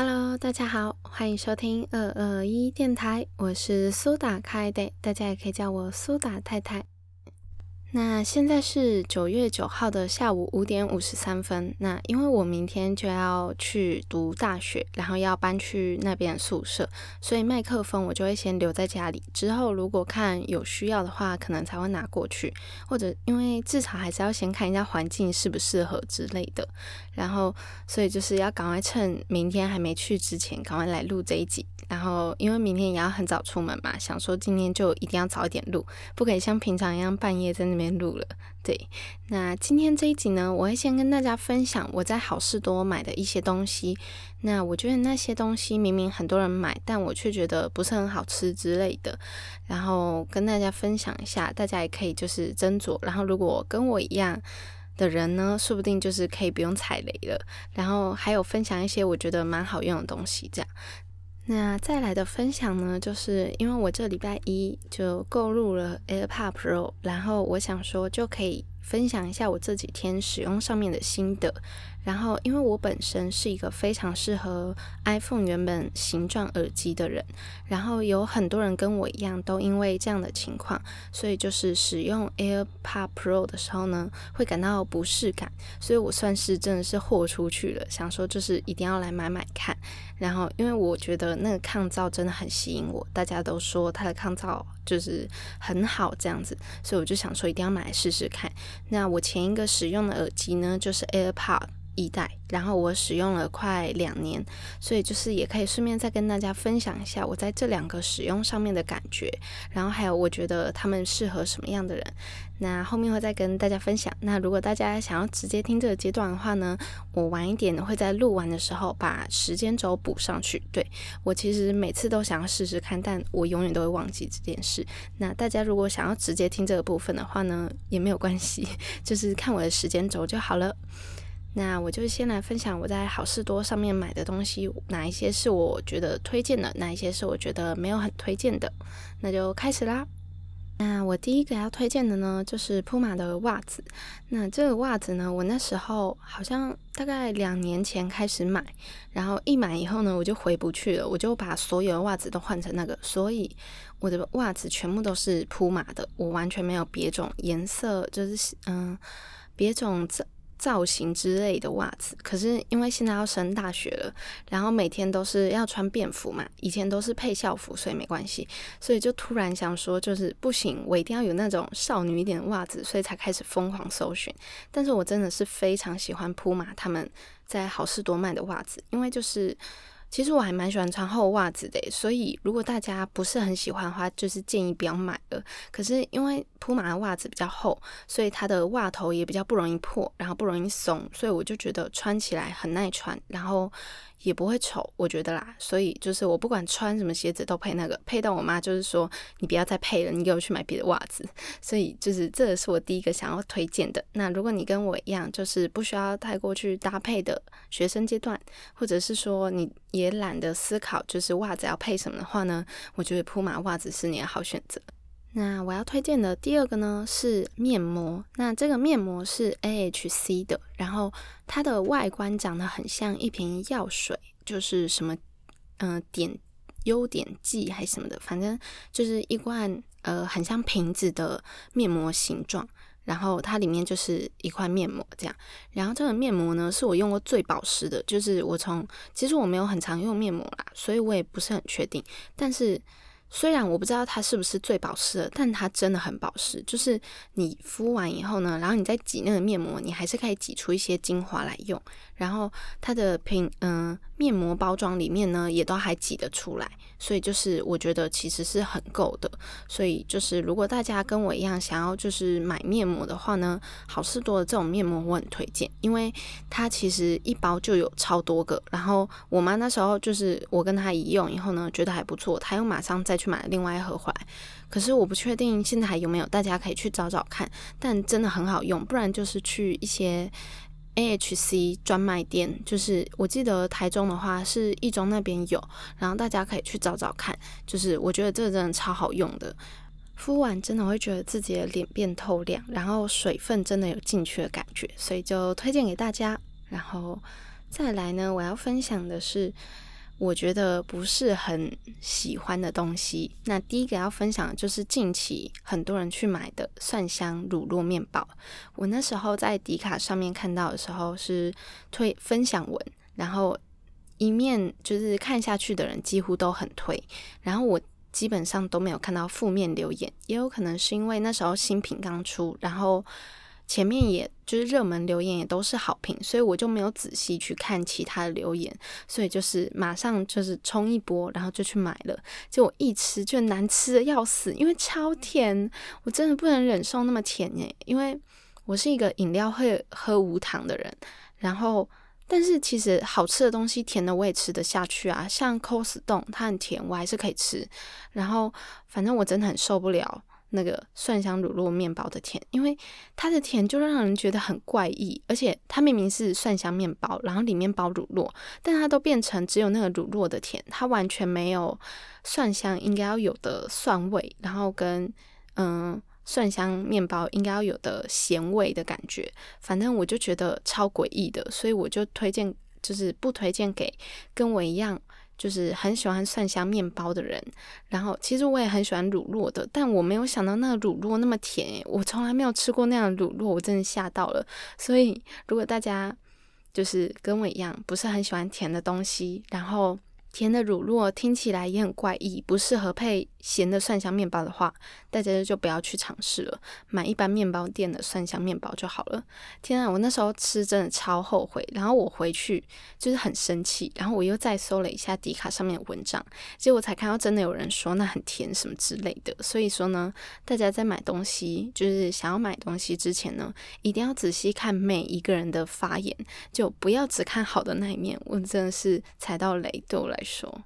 Hello，大家好，欢迎收听二二一电台，我是苏打开的，大家也可以叫我苏打太太。那现在是九月九号的下午五点五十三分。那因为我明天就要去读大学，然后要搬去那边宿舍，所以麦克风我就会先留在家里。之后如果看有需要的话，可能才会拿过去，或者因为至少还是要先看一下环境适不适合之类的。然后，所以就是要赶快趁明天还没去之前，赶快来录这一集。然后，因为明天也要很早出门嘛，想说今天就一定要早一点录，不可以像平常一样半夜在那边录了。对，那今天这一集呢，我会先跟大家分享我在好事多买的一些东西。那我觉得那些东西明明很多人买，但我却觉得不是很好吃之类的。然后跟大家分享一下，大家也可以就是斟酌。然后如果跟我一样的人呢，说不定就是可以不用踩雷了。然后还有分享一些我觉得蛮好用的东西，这样。那再来的分享呢，就是因为我这礼拜一就购入了 AirPod Pro，然后我想说就可以分享一下我这几天使用上面的心得。然后，因为我本身是一个非常适合 iPhone 原本形状耳机的人，然后有很多人跟我一样，都因为这样的情况，所以就是使用 AirPod Pro 的时候呢，会感到不适感。所以我算是真的是豁出去了，想说就是一定要来买买看。然后，因为我觉得那个抗噪真的很吸引我，大家都说它的抗噪就是很好这样子，所以我就想说一定要买来试试看。那我前一个使用的耳机呢，就是 AirPod。一代，然后我使用了快两年，所以就是也可以顺便再跟大家分享一下我在这两个使用上面的感觉，然后还有我觉得他们适合什么样的人。那后面会再跟大家分享。那如果大家想要直接听这个阶段的话呢，我晚一点会在录完的时候把时间轴补上去。对我其实每次都想要试试看，但我永远都会忘记这件事。那大家如果想要直接听这个部分的话呢，也没有关系，就是看我的时间轴就好了。那我就先来分享我在好事多上面买的东西，哪一些是我觉得推荐的，哪一些是我觉得没有很推荐的。那就开始啦。那我第一个要推荐的呢，就是铺马的袜子。那这个袜子呢，我那时候好像大概两年前开始买，然后一买以后呢，我就回不去了，我就把所有的袜子都换成那个，所以我的袜子全部都是铺马的，我完全没有别种颜色，就是嗯，别种这。造型之类的袜子，可是因为现在要升大学了，然后每天都是要穿便服嘛，以前都是配校服，所以没关系，所以就突然想说，就是不行，我一定要有那种少女一点的袜子，所以才开始疯狂搜寻。但是我真的是非常喜欢铺马他们在好事多卖的袜子，因为就是。其实我还蛮喜欢穿厚袜子的，所以如果大家不是很喜欢的话，就是建议不要买了。可是因为铺马的袜子比较厚，所以它的袜头也比较不容易破，然后不容易松，所以我就觉得穿起来很耐穿，然后。也不会丑，我觉得啦，所以就是我不管穿什么鞋子都配那个，配到我妈就是说你不要再配了，你给我去买别的袜子。所以就是这是我第一个想要推荐的。那如果你跟我一样，就是不需要太过去搭配的学生阶段，或者是说你也懒得思考就是袜子要配什么的话呢，我觉得铺马袜子是你的好选择。那我要推荐的第二个呢是面膜，那这个面膜是 AHC 的，然后它的外观长得很像一瓶药水，就是什么嗯点优点剂还是什么的，反正就是一罐呃很像瓶子的面膜形状，然后它里面就是一块面膜这样，然后这个面膜呢是我用过最保湿的，就是我从其实我没有很常用面膜啦，所以我也不是很确定，但是。虽然我不知道它是不是最保湿的，但它真的很保湿。就是你敷完以后呢，然后你再挤那个面膜，你还是可以挤出一些精华来用。然后它的瓶嗯面膜包装里面呢，也都还挤得出来。所以就是我觉得其实是很够的。所以就是如果大家跟我一样想要就是买面膜的话呢，好事多的这种面膜我很推荐，因为它其实一包就有超多个。然后我妈那时候就是我跟她一用以后呢，觉得还不错，她又马上再去买了另外一盒回来。可是我不确定现在还有没有，大家可以去找找看。但真的很好用，不然就是去一些。AHC 专卖店，就是我记得台中的话是一中那边有，然后大家可以去找找看。就是我觉得这个真的超好用的，敷完真的会觉得自己的脸变透亮，然后水分真的有进去的感觉，所以就推荐给大家。然后再来呢，我要分享的是我觉得不是很喜欢的东西。那第一个要分享的就是近期很多人去买的蒜香乳酪面包。我那时候在迪卡上面看到的时候是推分享文，然后一面就是看下去的人几乎都很推，然后我基本上都没有看到负面留言，也有可能是因为那时候新品刚出，然后。前面也就是热门留言也都是好评，所以我就没有仔细去看其他的留言，所以就是马上就是冲一波，然后就去买了。结果一吃就难吃的要死，因为超甜，我真的不能忍受那么甜诶，因为我是一个饮料会喝无糖的人。然后，但是其实好吃的东西甜的我也吃得下去啊，像 cos 冻它很甜，我还是可以吃。然后反正我真的很受不了。那个蒜香乳酪面包的甜，因为它的甜就让人觉得很怪异，而且它明明是蒜香面包，然后里面包乳酪，但它都变成只有那个乳酪的甜，它完全没有蒜香应该要有的蒜味，然后跟嗯蒜香面包应该要有的咸味的感觉，反正我就觉得超诡异的，所以我就推荐，就是不推荐给跟我一样。就是很喜欢蒜香面包的人，然后其实我也很喜欢乳酪的，但我没有想到那个乳酪那么甜，我从来没有吃过那样的乳酪，我真的吓到了。所以如果大家就是跟我一样不是很喜欢甜的东西，然后。甜的乳酪听起来也很怪异，不适合配咸的蒜香面包的话，大家就不要去尝试了，买一般面包店的蒜香面包就好了。天啊，我那时候吃真的超后悔，然后我回去就是很生气，然后我又再搜了一下迪卡上面的文章，结果才看到真的有人说那很甜什么之类的。所以说呢，大家在买东西，就是想要买东西之前呢，一定要仔细看每一个人的发言，就不要只看好的那一面。我真的是踩到雷，对我来。说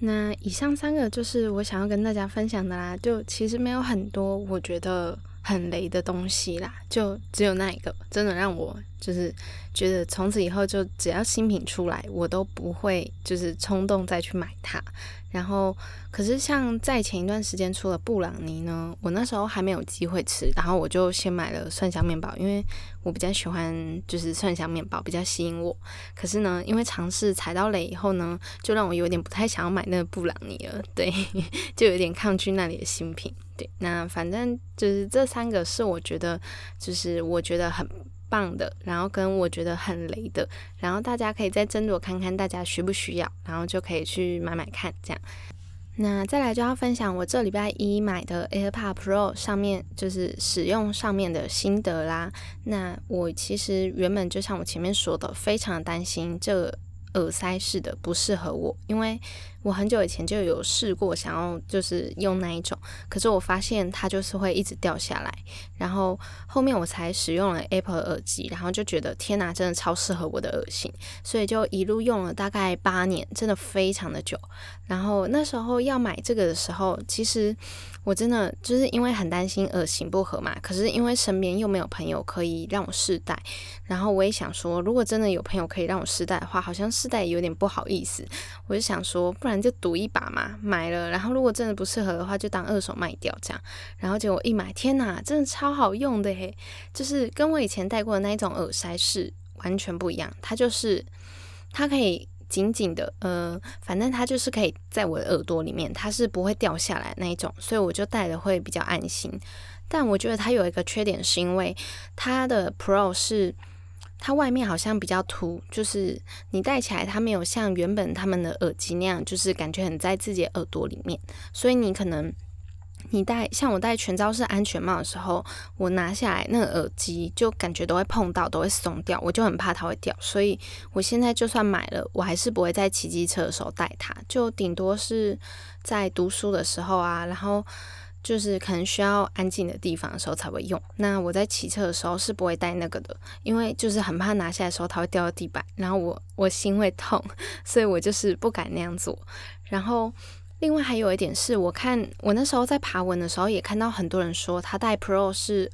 那以上三个就是我想要跟大家分享的啦。就其实没有很多我觉得很雷的东西啦，就只有那一个，真的让我就是觉得从此以后就只要新品出来，我都不会就是冲动再去买它。然后，可是像在前一段时间出了布朗尼呢，我那时候还没有机会吃，然后我就先买了蒜香面包，因为我比较喜欢就是蒜香面包，比较吸引我。可是呢，因为尝试踩到雷以后呢，就让我有点不太想要买那个布朗尼了，对，就有点抗拒那里的新品。对，那反正就是这三个是我觉得，就是我觉得很。棒的，然后跟我觉得很雷的，然后大家可以再斟酌看看大家需不需要，然后就可以去买买看这样。那再来就要分享我这礼拜一买的 AirPod Pro 上面就是使用上面的心得啦。那我其实原本就像我前面说的，非常担心这耳塞式的不适合我，因为。我很久以前就有试过，想要就是用那一种，可是我发现它就是会一直掉下来。然后后面我才使用了 Apple 耳机，然后就觉得天哪，真的超适合我的耳型，所以就一路用了大概八年，真的非常的久。然后那时候要买这个的时候，其实我真的就是因为很担心耳型不合嘛，可是因为身边又没有朋友可以让我试戴，然后我也想说，如果真的有朋友可以让我试戴的话，好像试戴有点不好意思，我就想说，不。就赌一把嘛，买了，然后如果真的不适合的话，就当二手卖掉这样。然后结果一买，天哪，真的超好用的嘿！就是跟我以前戴过的那一种耳塞是完全不一样。它就是它可以紧紧的，呃，反正它就是可以在我的耳朵里面，它是不会掉下来那一种，所以我就戴的会比较安心。但我觉得它有一个缺点，是因为它的 Pro 是。它外面好像比较凸，就是你戴起来，它没有像原本他们的耳机那样，就是感觉很在自己耳朵里面。所以你可能你戴像我戴全罩式安全帽的时候，我拿下来那个耳机就感觉都会碰到，都会松掉，我就很怕它会掉。所以我现在就算买了，我还是不会在骑机车的时候戴它，就顶多是在读书的时候啊，然后。就是可能需要安静的地方的时候才会用。那我在骑车的时候是不会带那个的，因为就是很怕拿下来的时候它会掉到地板，然后我我心会痛，所以我就是不敢那样做。然后另外还有一点是，我看我那时候在爬文的时候也看到很多人说他戴 Pro 是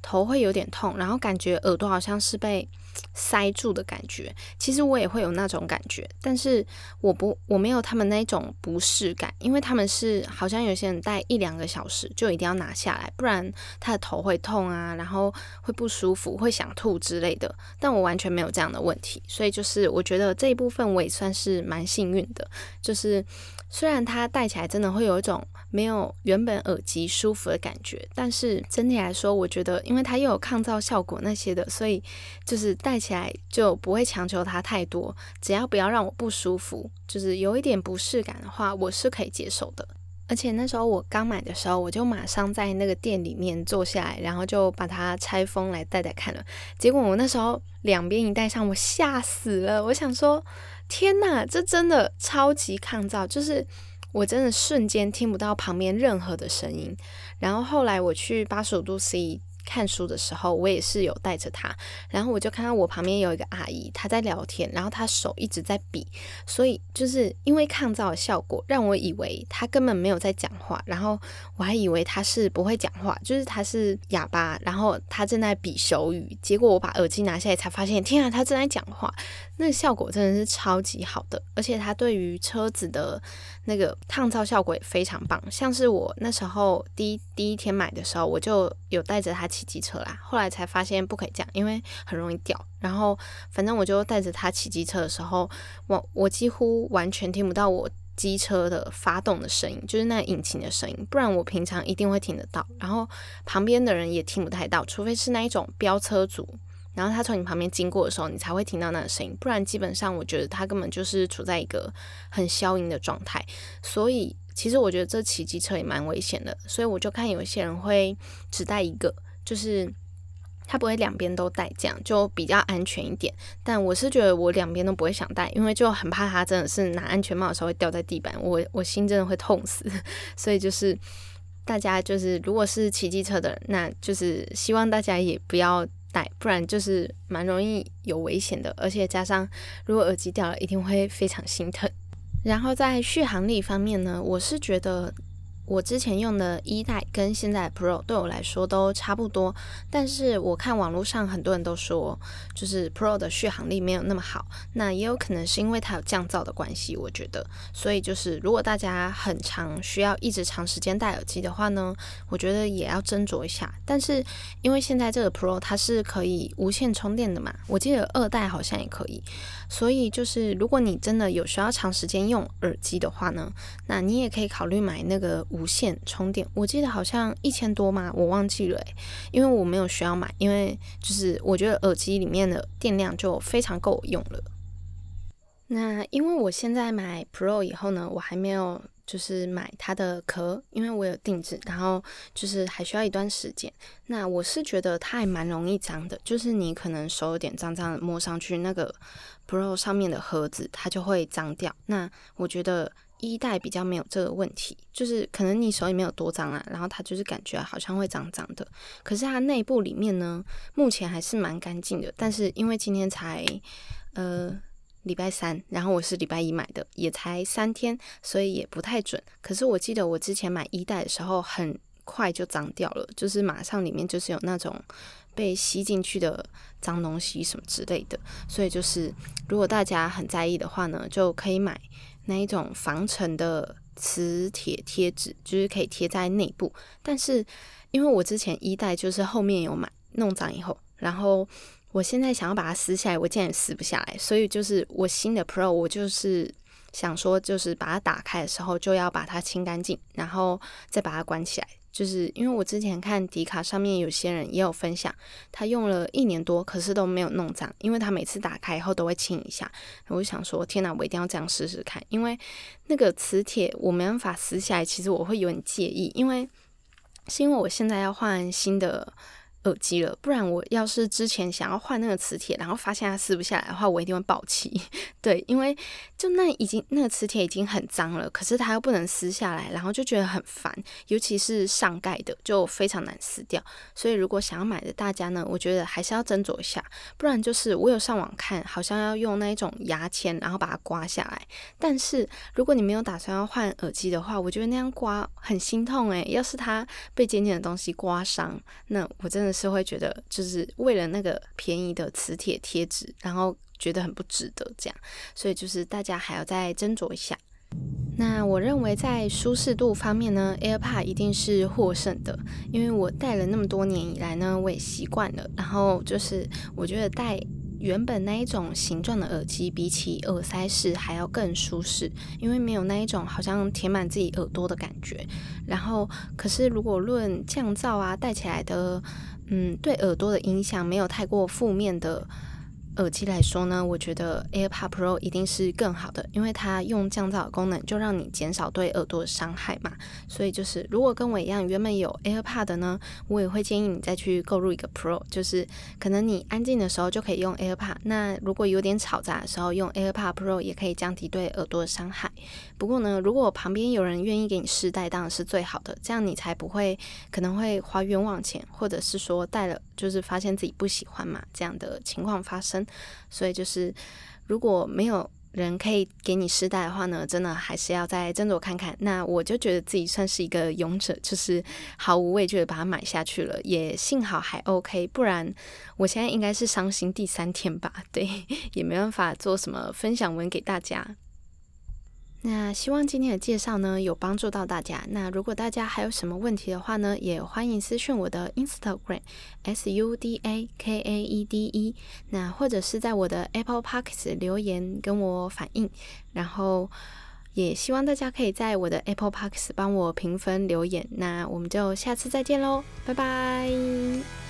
头会有点痛，然后感觉耳朵好像是被塞住的感觉。其实我也会有那种感觉，但是我不我没有他们那种不适感，因为他们是好像有些人戴一两个小时就一定要拿下来，不然他的头会痛啊，然后会不舒服，会想吐之类的。但我完全没有这样的问题，所以就是我觉得这一部分我也算是蛮幸运的，就是虽然它戴起来真的会有一种。没有原本耳机舒服的感觉，但是整体来说，我觉得因为它又有抗噪效果那些的，所以就是戴起来就不会强求它太多，只要不要让我不舒服，就是有一点不适感的话，我是可以接受的。而且那时候我刚买的时候，我就马上在那个店里面坐下来，然后就把它拆封来戴戴看了。结果我那时候两边一戴上，我吓死了。我想说，天哪，这真的超级抗噪，就是。我真的瞬间听不到旁边任何的声音，然后后来我去八十五度 C。看书的时候，我也是有带着它，然后我就看到我旁边有一个阿姨，她在聊天，然后她手一直在比，所以就是因为抗噪的效果，让我以为她根本没有在讲话，然后我还以为她是不会讲话，就是她是哑巴，然后她正在比手语，结果我把耳机拿下来才发现，天啊，她正在讲话，那个效果真的是超级好的，而且它对于车子的那个抗噪效果也非常棒，像是我那时候第一第一天买的时候，我就有带着它。骑机车啦，后来才发现不可以这样，因为很容易掉。然后反正我就带着它骑机车的时候，我我几乎完全听不到我机车的发动的声音，就是那引擎的声音。不然我平常一定会听得到，然后旁边的人也听不太到，除非是那一种飙车族，然后他从你旁边经过的时候，你才会听到那个声音。不然基本上我觉得他根本就是处在一个很消音的状态，所以其实我觉得这骑机车也蛮危险的。所以我就看有些人会只带一个。就是它不会两边都戴，这样就比较安全一点。但我是觉得我两边都不会想戴，因为就很怕它真的是拿安全帽的时候会掉在地板，我我心真的会痛死。所以就是大家就是如果是骑机车的，那就是希望大家也不要戴，不然就是蛮容易有危险的。而且加上如果耳机掉了，一定会非常心疼。然后在续航力方面呢，我是觉得。我之前用的一代跟现在 Pro 对我来说都差不多，但是我看网络上很多人都说，就是 Pro 的续航力没有那么好，那也有可能是因为它有降噪的关系，我觉得。所以就是如果大家很长需要一直长时间戴耳机的话呢，我觉得也要斟酌一下。但是因为现在这个 Pro 它是可以无线充电的嘛，我记得二代好像也可以，所以就是如果你真的有需要长时间用耳机的话呢，那你也可以考虑买那个。无线充电，我记得好像一千多嘛，我忘记了，因为我没有需要买，因为就是我觉得耳机里面的电量就非常够用了。那因为我现在买 Pro 以后呢，我还没有就是买它的壳，因为我有定制，然后就是还需要一段时间。那我是觉得它还蛮容易脏的，就是你可能手有点脏脏的，摸上去那个 Pro 上面的盒子它就会脏掉。那我觉得。一代比较没有这个问题，就是可能你手里没有多脏啊，然后它就是感觉好像会脏脏的，可是它内部里面呢，目前还是蛮干净的。但是因为今天才呃礼拜三，然后我是礼拜一买的，也才三天，所以也不太准。可是我记得我之前买一代的时候，很快就脏掉了，就是马上里面就是有那种被吸进去的脏东西什么之类的。所以就是如果大家很在意的话呢，就可以买。那一种防尘的磁铁贴纸，就是可以贴在内部。但是因为我之前一代就是后面有买弄脏以后，然后我现在想要把它撕下来，我竟然撕不下来。所以就是我新的 Pro，我就是想说，就是把它打开的时候就要把它清干净，然后再把它关起来。就是因为我之前看迪卡上面有些人也有分享，他用了一年多，可是都没有弄脏，因为他每次打开以后都会清一下。我就想说，天哪，我一定要这样试试看，因为那个磁铁我没办法撕下来，其实我会有点介意，因为是因为我现在要换新的。耳机了，不然我要是之前想要换那个磁铁，然后发现它撕不下来的话，我一定会爆气。对，因为就那已经那个磁铁已经很脏了，可是它又不能撕下来，然后就觉得很烦，尤其是上盖的就非常难撕掉。所以如果想要买的大家呢，我觉得还是要斟酌一下，不然就是我有上网看，好像要用那一种牙签，然后把它刮下来。但是如果你没有打算要换耳机的话，我觉得那样刮很心痛诶。要是它被尖尖的东西刮伤，那我真的。是会觉得，就是为了那个便宜的磁铁贴纸，然后觉得很不值得这样，所以就是大家还要再斟酌一下。那我认为在舒适度方面呢，AirPod 一定是获胜的，因为我戴了那么多年以来呢，我也习惯了。然后就是我觉得戴原本那一种形状的耳机，比起耳塞式还要更舒适，因为没有那一种好像填满自己耳朵的感觉。然后可是如果论降噪啊，戴起来的，嗯，对耳朵的影响没有太过负面的。耳机来说呢，我觉得 AirPod Pro 一定是更好的，因为它用降噪的功能，就让你减少对耳朵的伤害嘛。所以就是，如果跟我一样原本有 AirPod 的呢，我也会建议你再去购入一个 Pro，就是可能你安静的时候就可以用 AirPod，那如果有点吵杂的时候用 AirPod Pro 也可以降低对耳朵的伤害。不过呢，如果旁边有人愿意给你试戴，当然是最好的，这样你才不会可能会花冤枉钱，或者是说戴了就是发现自己不喜欢嘛这样的情况发生。所以就是，如果没有人可以给你试戴的话呢，真的还是要再斟酌看看。那我就觉得自己算是一个勇者，就是毫无畏惧的把它买下去了，也幸好还 OK，不然我现在应该是伤心第三天吧。对，也没办法做什么分享文给大家。那希望今天的介绍呢有帮助到大家。那如果大家还有什么问题的话呢，也欢迎私讯我的 Instagram S U D A K A E D E，那或者是在我的 Apple Podcast 留言跟我反映。然后也希望大家可以在我的 Apple Podcast 帮我评分留言。那我们就下次再见喽，拜拜。